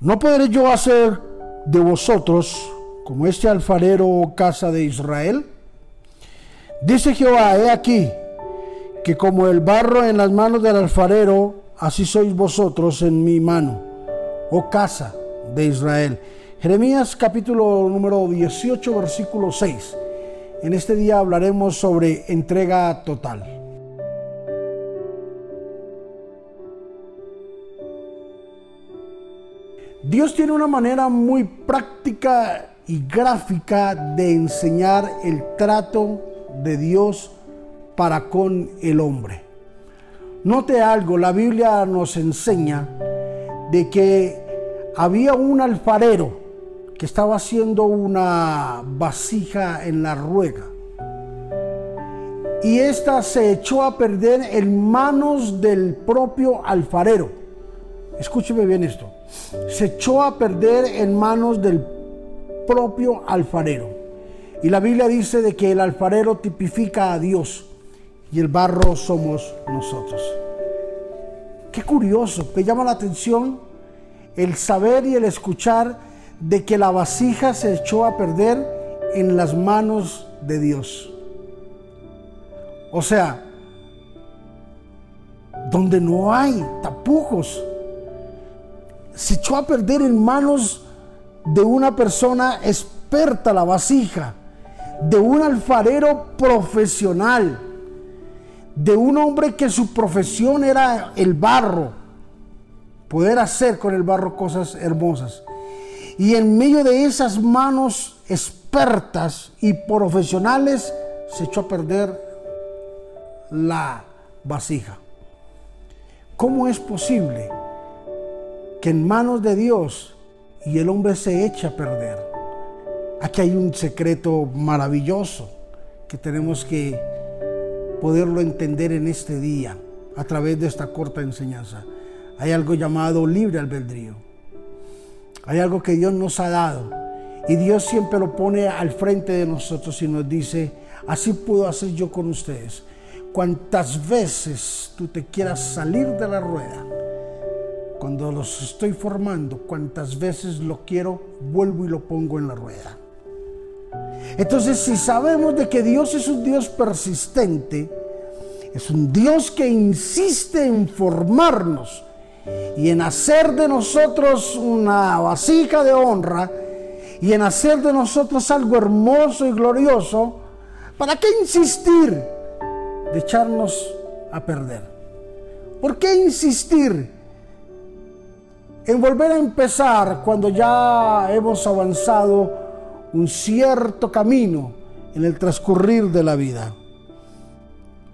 ¿No podré yo hacer de vosotros como este alfarero casa de Israel? Dice Jehová, he aquí, que como el barro en las manos del alfarero, así sois vosotros en mi mano, oh casa de Israel. Jeremías capítulo número 18, versículo 6. En este día hablaremos sobre entrega total. Dios tiene una manera muy práctica y gráfica de enseñar el trato de Dios para con el hombre. Note algo, la Biblia nos enseña de que había un alfarero que estaba haciendo una vasija en la ruega. Y esta se echó a perder en manos del propio alfarero. Escúcheme bien esto. Se echó a perder en manos del propio alfarero. Y la Biblia dice de que el alfarero tipifica a Dios y el barro somos nosotros. Qué curioso, que llama la atención el saber y el escuchar de que la vasija se echó a perder en las manos de Dios. O sea, donde no hay tapujos, se echó a perder en manos de una persona experta la vasija, de un alfarero profesional, de un hombre que su profesión era el barro, poder hacer con el barro cosas hermosas. Y en medio de esas manos expertas y profesionales se echó a perder la vasija. ¿Cómo es posible que en manos de Dios y el hombre se echa a perder? Aquí hay un secreto maravilloso que tenemos que poderlo entender en este día a través de esta corta enseñanza. Hay algo llamado libre albedrío. Hay algo que Dios nos ha dado y Dios siempre lo pone al frente de nosotros y nos dice, así puedo hacer yo con ustedes. Cuantas veces tú te quieras salir de la rueda, cuando los estoy formando, cuantas veces lo quiero, vuelvo y lo pongo en la rueda. Entonces, si sabemos de que Dios es un Dios persistente, es un Dios que insiste en formarnos y en hacer de nosotros una vasija de honra y en hacer de nosotros algo hermoso y glorioso, ¿para qué insistir? de echarnos a perder. ¿Por qué insistir en volver a empezar cuando ya hemos avanzado un cierto camino en el transcurrir de la vida?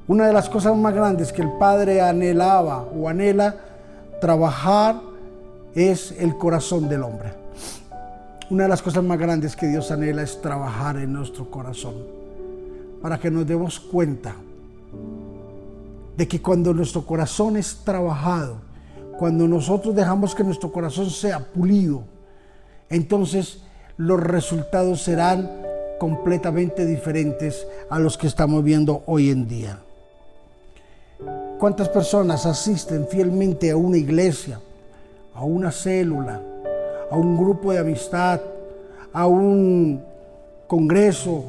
Una de las cosas más grandes que el Padre anhelaba o anhela trabajar es el corazón del hombre. Una de las cosas más grandes que Dios anhela es trabajar en nuestro corazón para que nos demos cuenta de que cuando nuestro corazón es trabajado, cuando nosotros dejamos que nuestro corazón sea pulido, entonces los resultados serán completamente diferentes a los que estamos viendo hoy en día. ¿Cuántas personas asisten fielmente a una iglesia, a una célula, a un grupo de amistad, a un congreso,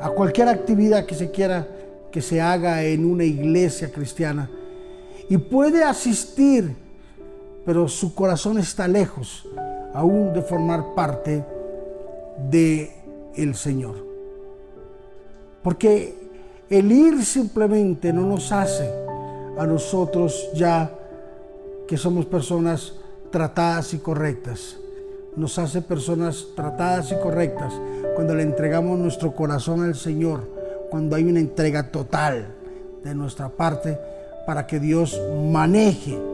a cualquier actividad que se quiera que se haga en una iglesia cristiana y puede asistir, pero su corazón está lejos aún de formar parte de el Señor. Porque el ir simplemente no nos hace a nosotros ya que somos personas tratadas y correctas. Nos hace personas tratadas y correctas cuando le entregamos nuestro corazón al Señor cuando hay una entrega total de nuestra parte para que Dios maneje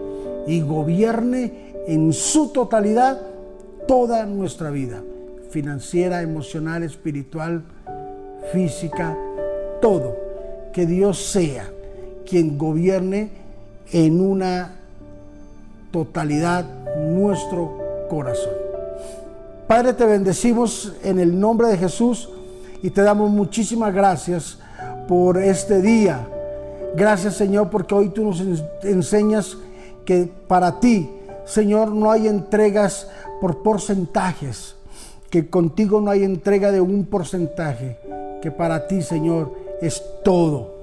y gobierne en su totalidad toda nuestra vida, financiera, emocional, espiritual, física, todo. Que Dios sea quien gobierne en una totalidad nuestro corazón. Padre, te bendecimos en el nombre de Jesús y te damos muchísimas gracias por este día. Gracias Señor porque hoy tú nos enseñas que para ti Señor, no hay entregas por porcentajes, que contigo no hay entrega de un porcentaje, que para ti, Señor, es todo.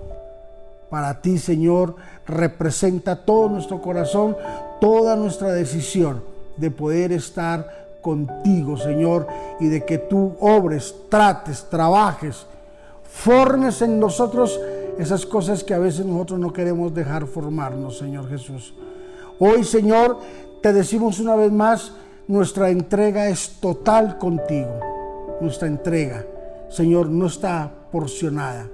Para ti, Señor, representa todo nuestro corazón, toda nuestra decisión de poder estar contigo, Señor, y de que tú obres, trates, trabajes, formes en nosotros esas cosas que a veces nosotros no queremos dejar formarnos, Señor Jesús. Hoy, Señor, te decimos una vez más, nuestra entrega es total contigo. Nuestra entrega, Señor, no está porcionada,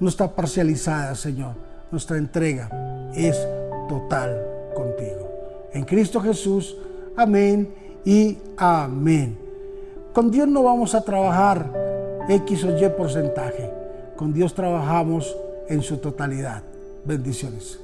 no está parcializada, Señor. Nuestra entrega es total contigo. En Cristo Jesús, amén y amén. Con Dios no vamos a trabajar X o Y porcentaje. Con Dios trabajamos en su totalidad. Bendiciones.